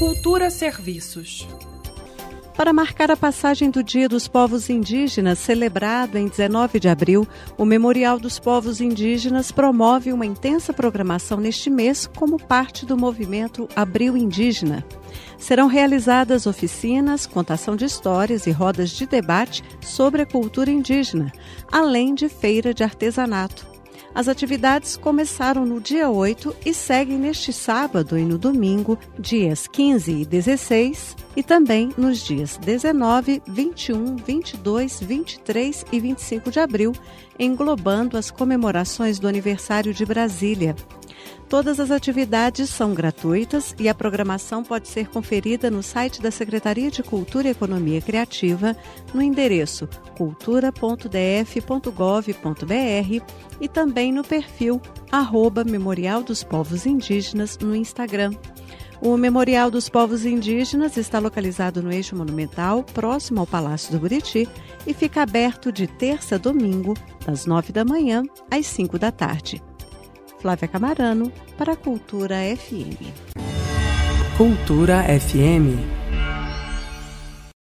Cultura Serviços. Para marcar a passagem do Dia dos Povos Indígenas, celebrado em 19 de abril, o Memorial dos Povos Indígenas promove uma intensa programação neste mês como parte do movimento Abril Indígena. Serão realizadas oficinas, contação de histórias e rodas de debate sobre a cultura indígena, além de feira de artesanato. As atividades começaram no dia 8 e seguem neste sábado e no domingo, dias 15 e 16, e também nos dias 19, 21, 22, 23 e 25 de abril, englobando as comemorações do aniversário de Brasília. Todas as atividades são gratuitas e a programação pode ser conferida no site da Secretaria de Cultura e Economia Criativa no endereço cultura.df.gov.br e também no perfil arroba Memorial dos Povos Indígenas no Instagram. O Memorial dos Povos Indígenas está localizado no eixo monumental, próximo ao Palácio do Buriti, e fica aberto de terça a domingo, das nove da manhã às cinco da tarde. Flávia Camarano, para a Cultura FM. Cultura FM